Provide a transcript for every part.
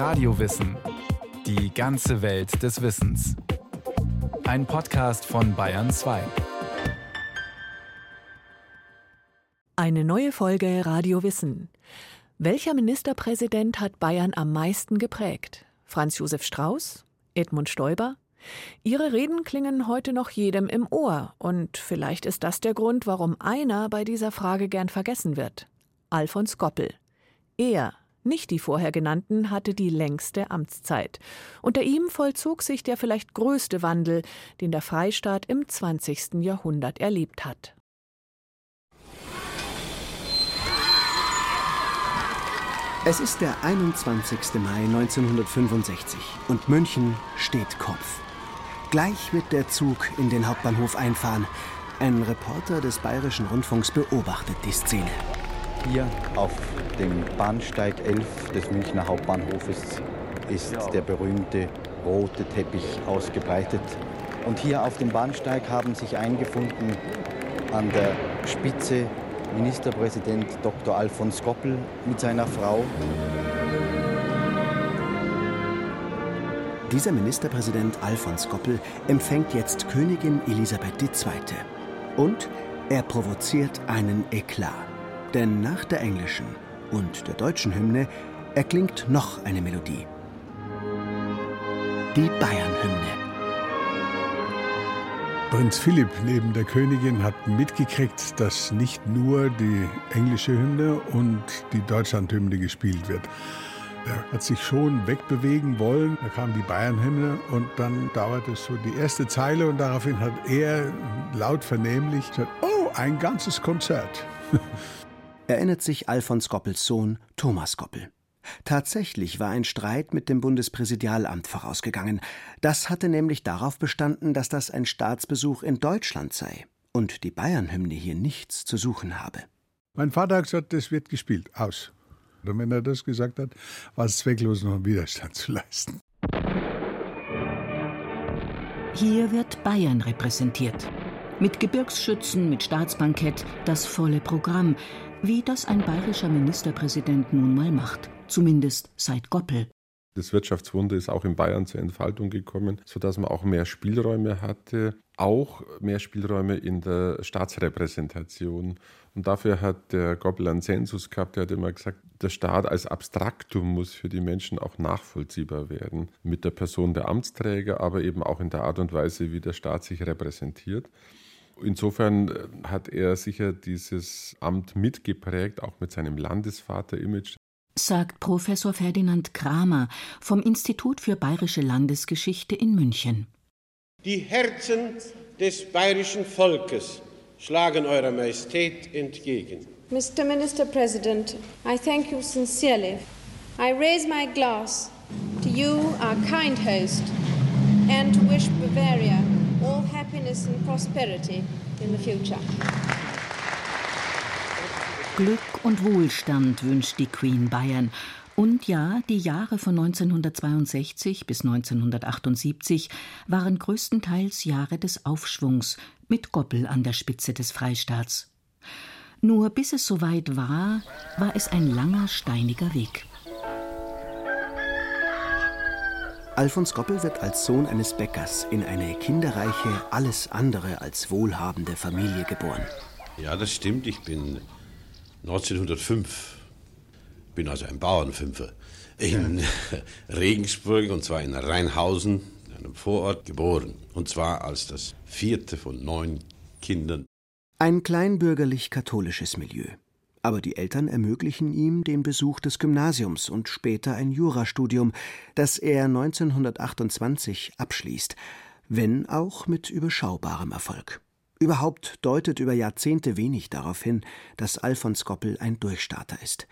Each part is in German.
Radiowissen. Die ganze Welt des Wissens. Ein Podcast von Bayern 2. Eine neue Folge Radio Wissen. Welcher Ministerpräsident hat Bayern am meisten geprägt? Franz Josef Strauß? Edmund Stoiber? Ihre Reden klingen heute noch jedem im Ohr, und vielleicht ist das der Grund, warum einer bei dieser Frage gern vergessen wird. Alfons Goppel. Er, nicht die vorher genannten, hatte die längste Amtszeit. Unter ihm vollzog sich der vielleicht größte Wandel, den der Freistaat im 20. Jahrhundert erlebt hat. Es ist der 21. Mai 1965 und München steht Kopf. Gleich wird der Zug in den Hauptbahnhof einfahren. Ein Reporter des Bayerischen Rundfunks beobachtet die Szene. Hier auf dem Bahnsteig 11 des Münchner Hauptbahnhofes ist der berühmte rote Teppich ausgebreitet. Und hier auf dem Bahnsteig haben sich eingefunden an der Spitze Ministerpräsident Dr. Alfons Goppel mit seiner Frau. Dieser Ministerpräsident Alfons Goppel empfängt jetzt Königin Elisabeth II. Und er provoziert einen Eklat. Denn nach der englischen und der deutschen Hymne erklingt noch eine Melodie. Die Bayernhymne. Prinz Philipp neben der Königin hat mitgekriegt, dass nicht nur die englische Hymne und die Deutschlandhymne gespielt wird. Er hat sich schon wegbewegen wollen. Da kam die Bayernhymne und dann dauerte es so die erste Zeile und daraufhin hat er laut vernehmlich gesagt, oh, ein ganzes Konzert. erinnert sich Alfons Goppels Sohn Thomas Goppel. Tatsächlich war ein Streit mit dem Bundespräsidialamt vorausgegangen. Das hatte nämlich darauf bestanden, dass das ein Staatsbesuch in Deutschland sei und die Bayernhymne hier nichts zu suchen habe. Mein Vater hat gesagt, das wird gespielt, aus. Und wenn er das gesagt hat, war es zwecklos, noch einen Widerstand zu leisten. Hier wird Bayern repräsentiert. Mit Gebirgsschützen, mit Staatsbankett, das volle Programm, wie das ein bayerischer Ministerpräsident nun mal macht, zumindest seit Goppel. Das Wirtschaftswunder ist auch in Bayern zur Entfaltung gekommen, sodass man auch mehr Spielräume hatte, auch mehr Spielräume in der Staatsrepräsentation. Und dafür hat der Goppel einen Sensus gehabt, der hat immer gesagt, der Staat als Abstraktum muss für die Menschen auch nachvollziehbar werden. Mit der Person der Amtsträger, aber eben auch in der Art und Weise, wie der Staat sich repräsentiert. Insofern äh, hat er sicher dieses Amt mitgeprägt, auch mit seinem Landesvater-Image. Sagt Professor Ferdinand Kramer vom Institut für Bayerische Landesgeschichte in München. Die Herzen des bayerischen Volkes schlagen Eurer Majestät entgegen. Mr. Minister President, I thank you sincerely. I raise my glass to you, our kind host, and to wish Bavaria all happiness and prosperity in the future. Glück und Wohlstand wünscht die Queen Bayern. Und ja, die Jahre von 1962 bis 1978 waren größtenteils Jahre des Aufschwungs mit Goppel an der Spitze des Freistaats. Nur bis es soweit war, war es ein langer, steiniger Weg. Alfons Goppel wird als Sohn eines Bäckers in eine kinderreiche, alles andere als wohlhabende Familie geboren. Ja, das stimmt. Ich bin 1905, bin also ein Bauernfünfer, in Regensburg und zwar in Rheinhausen, einem Vorort, geboren. Und zwar als das vierte von neun Kindern. Ein kleinbürgerlich-katholisches Milieu. Aber die Eltern ermöglichen ihm den Besuch des Gymnasiums und später ein Jurastudium, das er 1928 abschließt, wenn auch mit überschaubarem Erfolg. Überhaupt deutet über Jahrzehnte wenig darauf hin, dass Alfons Goppel ein Durchstarter ist.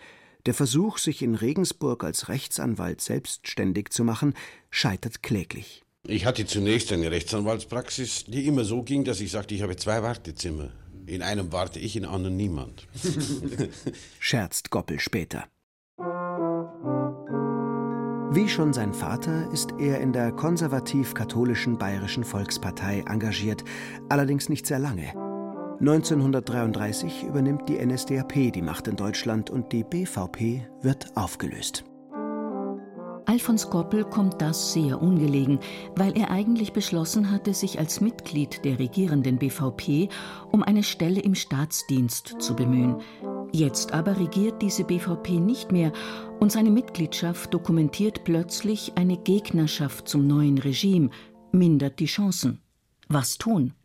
Der Versuch, sich in Regensburg als Rechtsanwalt selbstständig zu machen, scheitert kläglich. Ich hatte zunächst eine Rechtsanwaltspraxis, die immer so ging, dass ich sagte, ich habe zwei Wartezimmer. In einem warte ich, in anderen niemand. Scherzt Goppel später. Wie schon sein Vater ist er in der konservativ-katholischen Bayerischen Volkspartei engagiert, allerdings nicht sehr lange. 1933 übernimmt die NSDAP die Macht in Deutschland und die BVP wird aufgelöst. Alfons Goppel kommt das sehr ungelegen, weil er eigentlich beschlossen hatte, sich als Mitglied der regierenden BVP um eine Stelle im Staatsdienst zu bemühen. Jetzt aber regiert diese BVP nicht mehr und seine Mitgliedschaft dokumentiert plötzlich eine Gegnerschaft zum neuen Regime, mindert die Chancen. Was tun?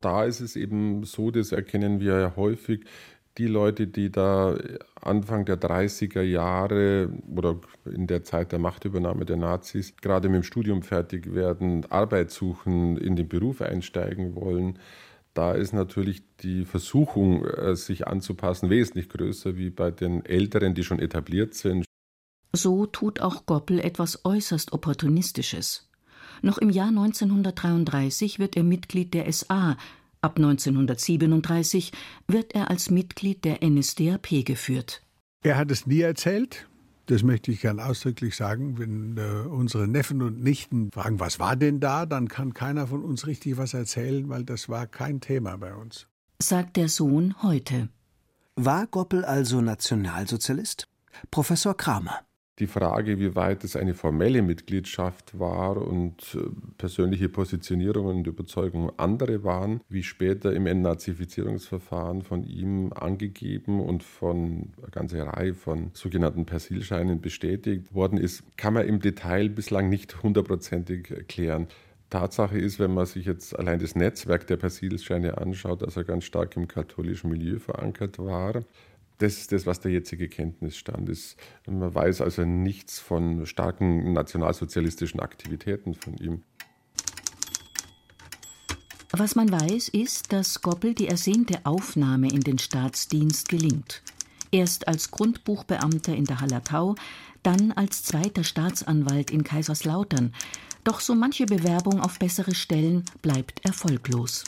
Da ist es eben so, das erkennen wir ja häufig, die Leute, die da Anfang der 30er Jahre oder in der Zeit der Machtübernahme der Nazis gerade mit dem Studium fertig werden, Arbeit suchen, in den Beruf einsteigen wollen, da ist natürlich die Versuchung, äh, sich anzupassen, wesentlich größer wie bei den Älteren, die schon etabliert sind. So tut auch Goppel etwas äußerst Opportunistisches. Noch im Jahr 1933 wird er Mitglied der SA, Ab 1937 wird er als Mitglied der NSDAP geführt. Er hat es nie erzählt. Das möchte ich gern ausdrücklich sagen. Wenn äh, unsere Neffen und Nichten fragen, was war denn da, dann kann keiner von uns richtig was erzählen, weil das war kein Thema bei uns. Sagt der Sohn heute. War Goppel also Nationalsozialist? Professor Kramer die Frage, wie weit es eine formelle Mitgliedschaft war und äh, persönliche Positionierungen und Überzeugungen andere waren, wie später im Entnazifizierungsverfahren von ihm angegeben und von einer ganzen Reihe von sogenannten Persilscheinen bestätigt worden ist, kann man im Detail bislang nicht hundertprozentig erklären. Tatsache ist, wenn man sich jetzt allein das Netzwerk der Persilscheine anschaut, dass er ganz stark im katholischen Milieu verankert war. Das ist das, was der jetzige Kenntnisstand ist. Man weiß also nichts von starken nationalsozialistischen Aktivitäten von ihm. Was man weiß, ist, dass Goppel die ersehnte Aufnahme in den Staatsdienst gelingt. Erst als Grundbuchbeamter in der Hallertau, dann als zweiter Staatsanwalt in Kaiserslautern. Doch so manche Bewerbung auf bessere Stellen bleibt erfolglos.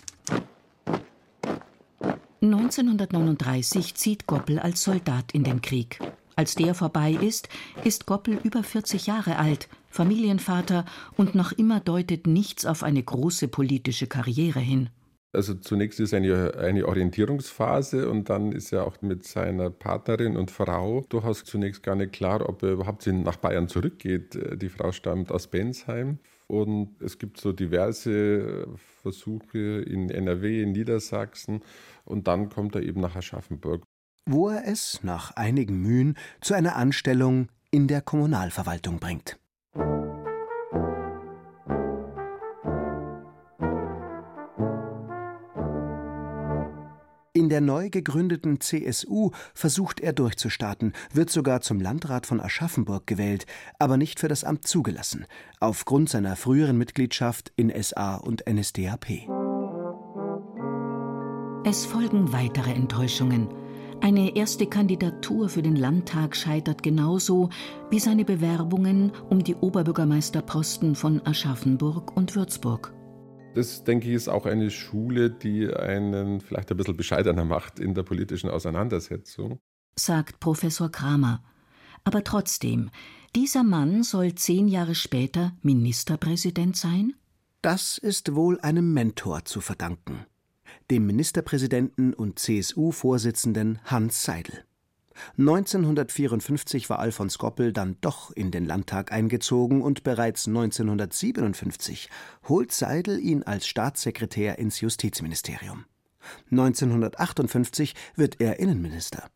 1939 zieht Goppel als Soldat in den Krieg. Als der vorbei ist, ist Goppel über 40 Jahre alt, Familienvater und noch immer deutet nichts auf eine große politische Karriere hin. Also zunächst ist eine, eine Orientierungsphase und dann ist er auch mit seiner Partnerin und Frau durchaus zunächst gar nicht klar, ob er überhaupt nach Bayern zurückgeht. Die Frau stammt aus Bensheim und es gibt so diverse Versuche in NRW, in Niedersachsen und dann kommt er eben nach Aschaffenburg. Wo er es nach einigen Mühen zu einer Anstellung in der Kommunalverwaltung bringt. Der neu gegründeten CSU versucht er durchzustarten, wird sogar zum Landrat von Aschaffenburg gewählt, aber nicht für das Amt zugelassen, aufgrund seiner früheren Mitgliedschaft in SA und NSDAP. Es folgen weitere Enttäuschungen. Eine erste Kandidatur für den Landtag scheitert genauso wie seine Bewerbungen um die Oberbürgermeisterposten von Aschaffenburg und Würzburg. Das, denke ich, ist auch eine Schule, die einen vielleicht ein bisschen bescheidener macht in der politischen Auseinandersetzung. Sagt Professor Kramer. Aber trotzdem, dieser Mann soll zehn Jahre später Ministerpräsident sein? Das ist wohl einem Mentor zu verdanken. Dem Ministerpräsidenten und CSU-Vorsitzenden Hans Seidel. 1954 war Alfons Goppel dann doch in den Landtag eingezogen und bereits 1957 holt Seidel ihn als Staatssekretär ins Justizministerium. 1958 wird er Innenminister.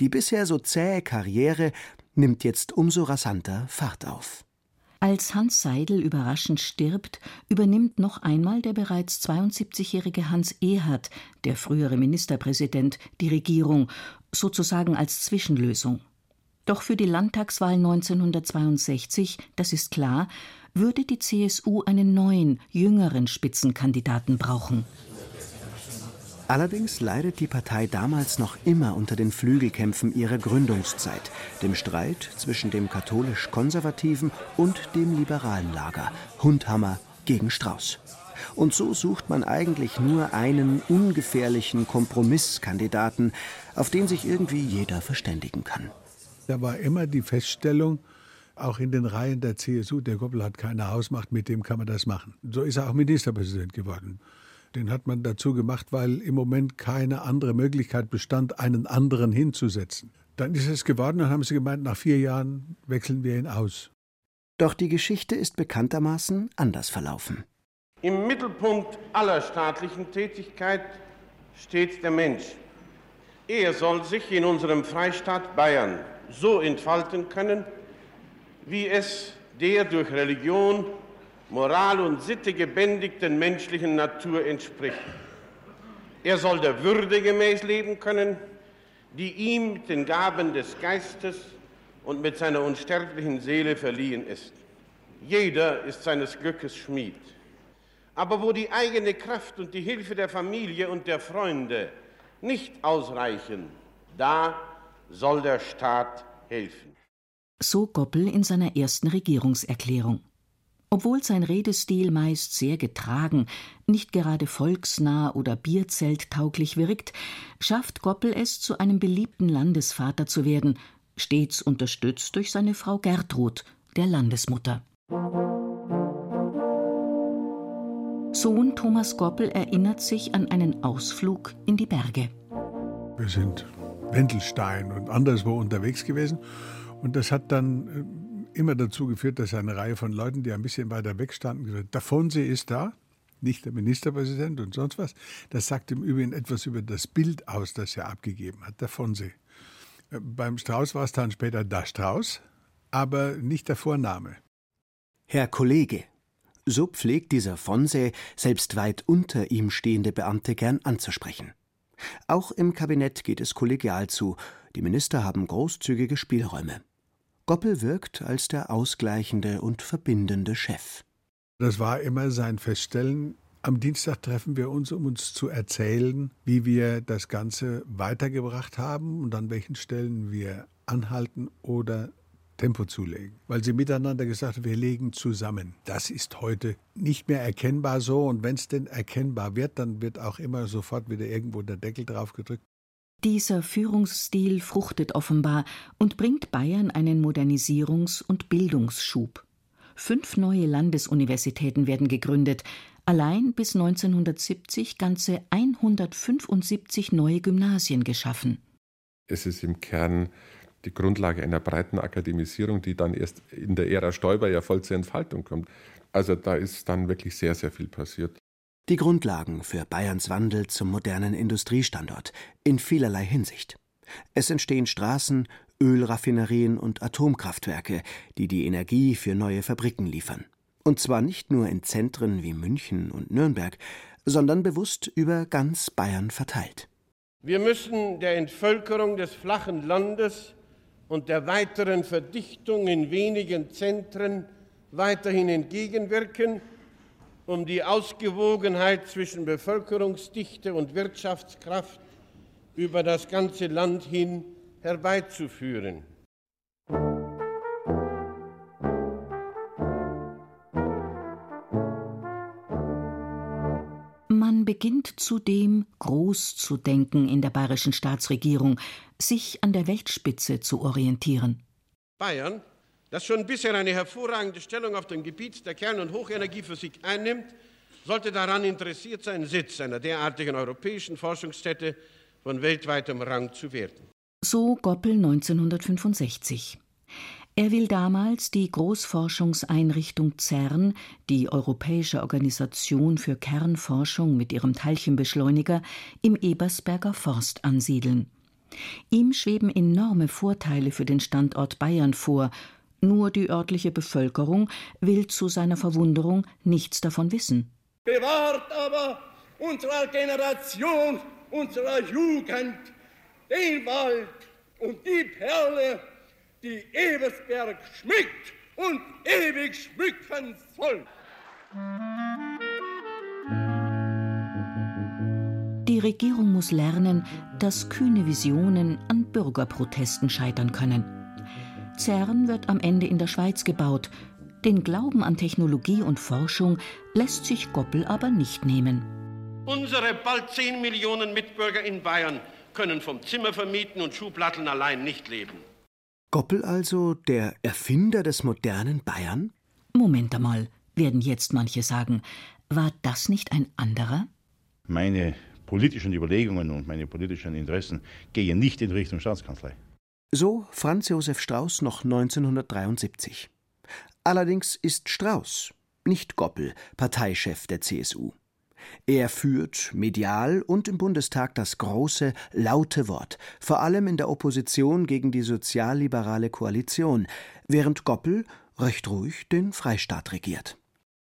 Die bisher so zähe Karriere nimmt jetzt umso rasanter Fahrt auf. Als Hans Seidel überraschend stirbt, übernimmt noch einmal der bereits 72-jährige Hans Ehert, der frühere Ministerpräsident, die Regierung, sozusagen als Zwischenlösung. Doch für die Landtagswahl 1962, das ist klar, würde die CSU einen neuen, jüngeren Spitzenkandidaten brauchen. Allerdings leidet die Partei damals noch immer unter den Flügelkämpfen ihrer Gründungszeit, dem Streit zwischen dem katholisch-konservativen und dem liberalen Lager, Hundhammer gegen Strauß. Und so sucht man eigentlich nur einen ungefährlichen Kompromisskandidaten, auf den sich irgendwie jeder verständigen kann. Da war immer die Feststellung, auch in den Reihen der CSU, der Goppel hat keine Hausmacht, mit dem kann man das machen. So ist er auch Ministerpräsident geworden. Den hat man dazu gemacht, weil im Moment keine andere Möglichkeit bestand, einen anderen hinzusetzen. Dann ist es geworden und haben sie gemeint, nach vier Jahren wechseln wir ihn aus. Doch die Geschichte ist bekanntermaßen anders verlaufen. Im Mittelpunkt aller staatlichen Tätigkeit steht der Mensch. Er soll sich in unserem Freistaat Bayern so entfalten können, wie es der durch Religion, Moral und Sitte gebändigten menschlichen Natur entspricht. Er soll der Würde gemäß leben können, die ihm mit den Gaben des Geistes und mit seiner unsterblichen Seele verliehen ist. Jeder ist seines Glückes Schmied. Aber wo die eigene Kraft und die Hilfe der Familie und der Freunde nicht ausreichen, da soll der Staat helfen. So Goppel in seiner ersten Regierungserklärung. Obwohl sein Redestil meist sehr getragen, nicht gerade volksnah oder bierzelttauglich wirkt, schafft Goppel es, zu einem beliebten Landesvater zu werden, stets unterstützt durch seine Frau Gertrud, der Landesmutter. Sohn Thomas Goppel erinnert sich an einen Ausflug in die Berge. Wir sind Wendelstein und anderswo unterwegs gewesen und das hat dann äh, immer dazu geführt, dass eine Reihe von Leuten, die ein bisschen weiter weg standen, gesagt haben, Davonsee ist da, nicht der Ministerpräsident und sonst was. Das sagt im Übrigen etwas über das Bild aus, das er abgegeben hat, Davonsee. Äh, beim Strauß war es dann später der Strauß, aber nicht der Vorname. Herr Kollege, so pflegt dieser Fonsee selbst weit unter ihm stehende Beamte gern anzusprechen. Auch im Kabinett geht es kollegial zu. Die Minister haben großzügige Spielräume. Goppel wirkt als der ausgleichende und verbindende Chef. Das war immer sein Feststellen. Am Dienstag treffen wir uns, um uns zu erzählen, wie wir das Ganze weitergebracht haben und an welchen Stellen wir anhalten oder Tempo zulegen. Weil sie miteinander gesagt haben, wir legen zusammen. Das ist heute nicht mehr erkennbar so. Und wenn es denn erkennbar wird, dann wird auch immer sofort wieder irgendwo der Deckel drauf gedrückt. Dieser Führungsstil fruchtet offenbar und bringt Bayern einen Modernisierungs- und Bildungsschub. Fünf neue Landesuniversitäten werden gegründet, allein bis 1970 ganze 175 neue Gymnasien geschaffen. Es ist im Kern die Grundlage einer breiten Akademisierung, die dann erst in der Ära Stoiber ja voll zur Entfaltung kommt. Also da ist dann wirklich sehr, sehr viel passiert die Grundlagen für Bayerns Wandel zum modernen Industriestandort in vielerlei Hinsicht. Es entstehen Straßen, Ölraffinerien und Atomkraftwerke, die die Energie für neue Fabriken liefern. Und zwar nicht nur in Zentren wie München und Nürnberg, sondern bewusst über ganz Bayern verteilt. Wir müssen der Entvölkerung des flachen Landes und der weiteren Verdichtung in wenigen Zentren weiterhin entgegenwirken um die Ausgewogenheit zwischen Bevölkerungsdichte und Wirtschaftskraft über das ganze Land hin herbeizuführen. Man beginnt zudem groß zu denken in der bayerischen Staatsregierung, sich an der Weltspitze zu orientieren. Bayern das schon bisher eine hervorragende Stellung auf dem Gebiet der Kern- und Hochenergiephysik einnimmt, sollte daran interessiert sein, Sitz einer derartigen europäischen Forschungsstätte von weltweitem Rang zu werden. So Goppel 1965. Er will damals die Großforschungseinrichtung CERN, die Europäische Organisation für Kernforschung mit ihrem Teilchenbeschleuniger, im Ebersberger Forst ansiedeln. Ihm schweben enorme Vorteile für den Standort Bayern vor, nur die örtliche Bevölkerung will zu seiner Verwunderung nichts davon wissen. Bewahrt aber unserer Generation, unserer Jugend den Wald und die Perle, die Ebersberg schmückt und ewig schmücken soll. Die Regierung muss lernen, dass kühne Visionen an Bürgerprotesten scheitern können. CERN wird am Ende in der Schweiz gebaut. Den Glauben an Technologie und Forschung lässt sich Goppel aber nicht nehmen. Unsere bald 10 Millionen Mitbürger in Bayern können vom Zimmer vermieten und Schublatteln allein nicht leben. Goppel also der Erfinder des modernen Bayern? Moment einmal, werden jetzt manche sagen. War das nicht ein anderer? Meine politischen Überlegungen und meine politischen Interessen gehen nicht in Richtung Staatskanzlei. So Franz Josef Strauß noch 1973. Allerdings ist Strauß, nicht Goppel, Parteichef der CSU. Er führt medial und im Bundestag das große, laute Wort, vor allem in der Opposition gegen die sozialliberale Koalition, während Goppel recht ruhig den Freistaat regiert.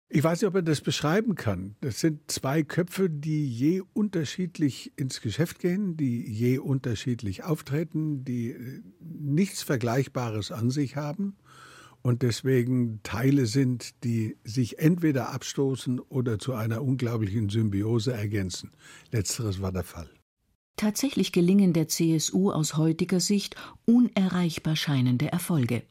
Ich weiß nicht, ob er das beschreiben kann. Das sind zwei Köpfe, die je unterschiedlich ins Geschäft gehen, die je unterschiedlich auftreten, die äh, nichts Vergleichbares an sich haben und deswegen Teile sind, die sich entweder abstoßen oder zu einer unglaublichen Symbiose ergänzen. Letzteres war der Fall. Tatsächlich gelingen der CSU aus heutiger Sicht unerreichbar scheinende Erfolge.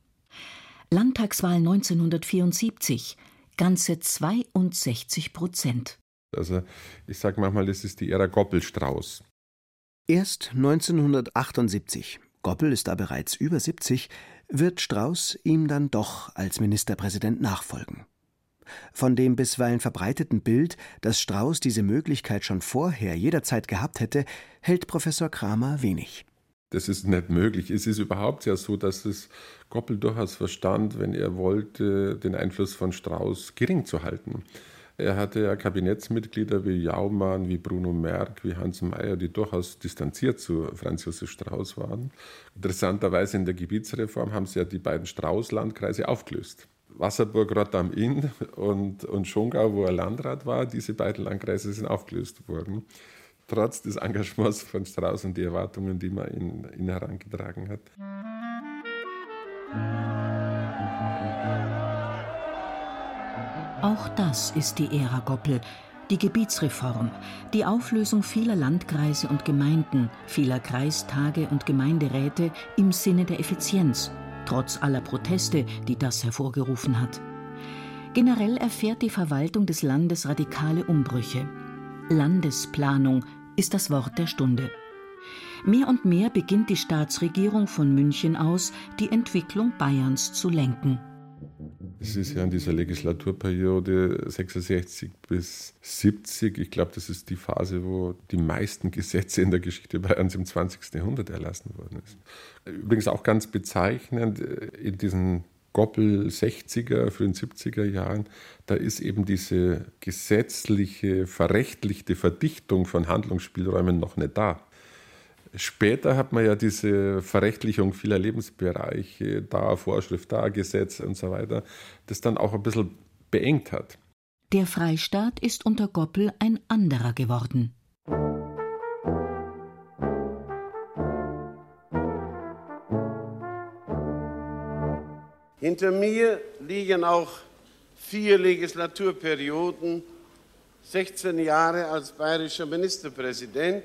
Landtagswahl 1974 ganze 62 Prozent. Also ich sage manchmal, das ist die Ära Goppelstrauß. Erst 1978, Goppel ist da bereits über 70, wird Strauß ihm dann doch als Ministerpräsident nachfolgen. Von dem bisweilen verbreiteten Bild, dass Strauß diese Möglichkeit schon vorher jederzeit gehabt hätte, hält Professor Kramer wenig. Das ist nicht möglich. Es ist überhaupt ja so, dass es Goppel durchaus verstand, wenn er wollte, den Einfluss von Strauß gering zu halten. Er hatte ja Kabinettsmitglieder wie Jaumann, wie Bruno Merck, wie Hans Mayer, die durchaus distanziert zu Franz Josef Strauß waren. Interessanterweise in der Gebietsreform haben sie ja die beiden Strauß-Landkreise aufgelöst. Wasserburg, Rott am Inn und, und Schongau, wo er Landrat war, diese beiden Landkreise sind aufgelöst worden. Trotz des Engagements von Strauß und die Erwartungen, die man ihn, ihn herangetragen hat. Auch das ist die Ära Goppel, die Gebietsreform, die Auflösung vieler Landkreise und Gemeinden, vieler Kreistage und Gemeinderäte im Sinne der Effizienz, trotz aller Proteste, die das hervorgerufen hat. Generell erfährt die Verwaltung des Landes radikale Umbrüche. Landesplanung ist das Wort der Stunde. Mehr und mehr beginnt die Staatsregierung von München aus, die Entwicklung Bayerns zu lenken. Es ist ja in dieser Legislaturperiode 66 bis 70, ich glaube, das ist die Phase, wo die meisten Gesetze in der Geschichte Bayerns im 20. Jahrhundert erlassen worden ist. Übrigens auch ganz bezeichnend, äh, in diesen Goppel 60er, frühen 70er Jahren, da ist eben diese gesetzliche, verrechtlichte Verdichtung von Handlungsspielräumen noch nicht da. Später hat man ja diese Verrechtlichung vieler Lebensbereiche, da Vorschrift, da Gesetz und so weiter, das dann auch ein bisschen beengt hat. Der Freistaat ist unter Goppel ein anderer geworden. Hinter mir liegen auch vier Legislaturperioden, 16 Jahre als bayerischer Ministerpräsident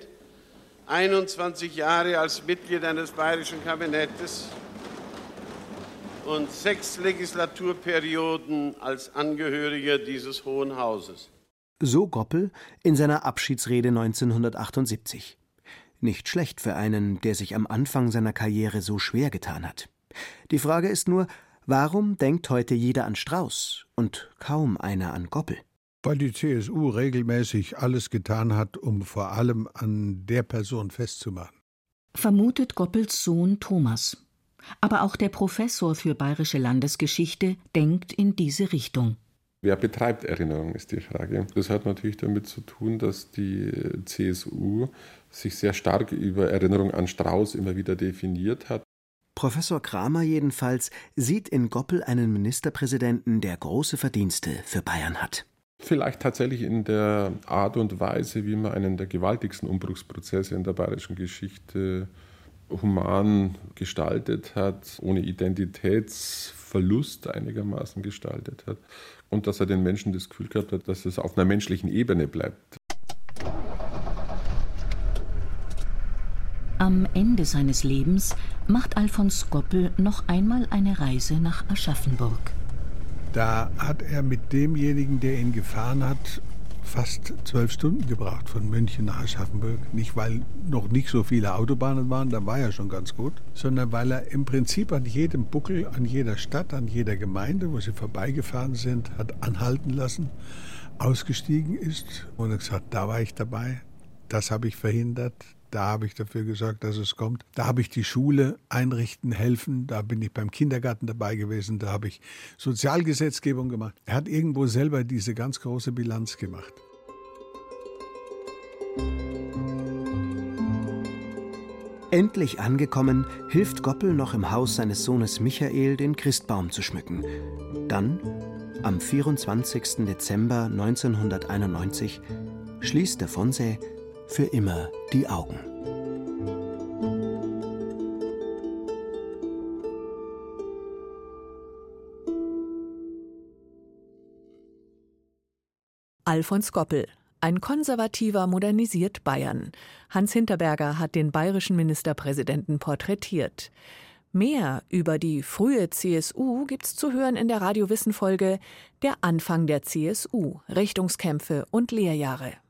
21 Jahre als Mitglied eines bayerischen Kabinetts und sechs Legislaturperioden als Angehöriger dieses Hohen Hauses. So Goppel in seiner Abschiedsrede 1978. Nicht schlecht für einen, der sich am Anfang seiner Karriere so schwer getan hat. Die Frage ist nur, warum denkt heute jeder an Strauß und kaum einer an Goppel? Weil die CSU regelmäßig alles getan hat, um vor allem an der Person festzumachen. Vermutet Goppels Sohn Thomas. Aber auch der Professor für bayerische Landesgeschichte denkt in diese Richtung. Wer betreibt Erinnerung, ist die Frage. Das hat natürlich damit zu tun, dass die CSU sich sehr stark über Erinnerung an Strauß immer wieder definiert hat. Professor Kramer jedenfalls sieht in Goppel einen Ministerpräsidenten, der große Verdienste für Bayern hat. Vielleicht tatsächlich in der Art und Weise, wie man einen der gewaltigsten Umbruchsprozesse in der bayerischen Geschichte human gestaltet hat, ohne Identitätsverlust einigermaßen gestaltet hat und dass er den Menschen das Gefühl gehabt hat, dass es auf einer menschlichen Ebene bleibt. Am Ende seines Lebens macht Alfons Goppel noch einmal eine Reise nach Aschaffenburg. Da hat er mit demjenigen, der ihn gefahren hat, fast zwölf Stunden gebraucht von München nach Aschaffenburg. Nicht, weil noch nicht so viele Autobahnen waren, da war er schon ganz gut, sondern weil er im Prinzip an jedem Buckel, an jeder Stadt, an jeder Gemeinde, wo sie vorbeigefahren sind, hat anhalten lassen, ausgestiegen ist und gesagt, da war ich dabei, das habe ich verhindert, Da habe ich dafür gesorgt, dass es kommt. Da habe ich die Schule einrichten, helfen. Da bin ich beim Kindergarten dabei gewesen. Da habe ich Sozialgesetzgebung gemacht. Er hat irgendwo selber diese ganz große Bilanz gemacht. Endlich angekommen, hilft Goppel noch im Haus seines Sohnes Michael den Christbaum zu schmücken. Dann, am 24. Dezember 1991, schließt der Fonsee für immer die Augen. Alfons Goppel ein Konservativer modernisiert Bayern. Hans Hinterberger hat den bayerischen Ministerpräsidenten porträtiert. Mehr über die frühe CSU gibt's zu hören in der Radiowissen-Folge Der Anfang der CSU, Richtungskämpfe und Lehrjahre